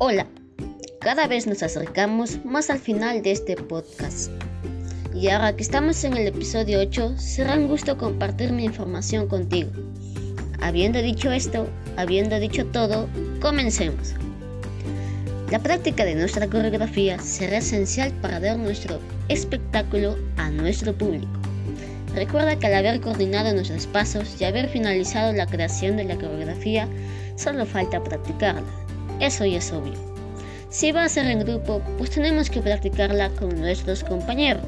Hola, cada vez nos acercamos más al final de este podcast. Y ahora que estamos en el episodio 8, será un gusto compartir mi información contigo. Habiendo dicho esto, habiendo dicho todo, comencemos. La práctica de nuestra coreografía será esencial para dar nuestro espectáculo a nuestro público. Recuerda que al haber coordinado nuestros pasos y haber finalizado la creación de la coreografía, solo falta practicarla. Eso ya es obvio. Si va a ser en grupo, pues tenemos que practicarla con nuestros compañeros.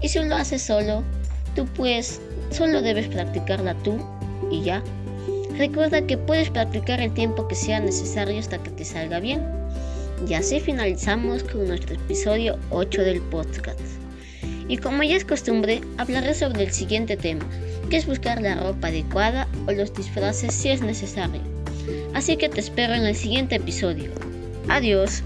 Y si lo haces solo, tú pues solo debes practicarla tú y ya. Recuerda que puedes practicar el tiempo que sea necesario hasta que te salga bien. Y así finalizamos con nuestro episodio 8 del podcast. Y como ya es costumbre, hablaré sobre el siguiente tema, que es buscar la ropa adecuada o los disfraces si es necesario. Así que te espero en el siguiente episodio. Adiós.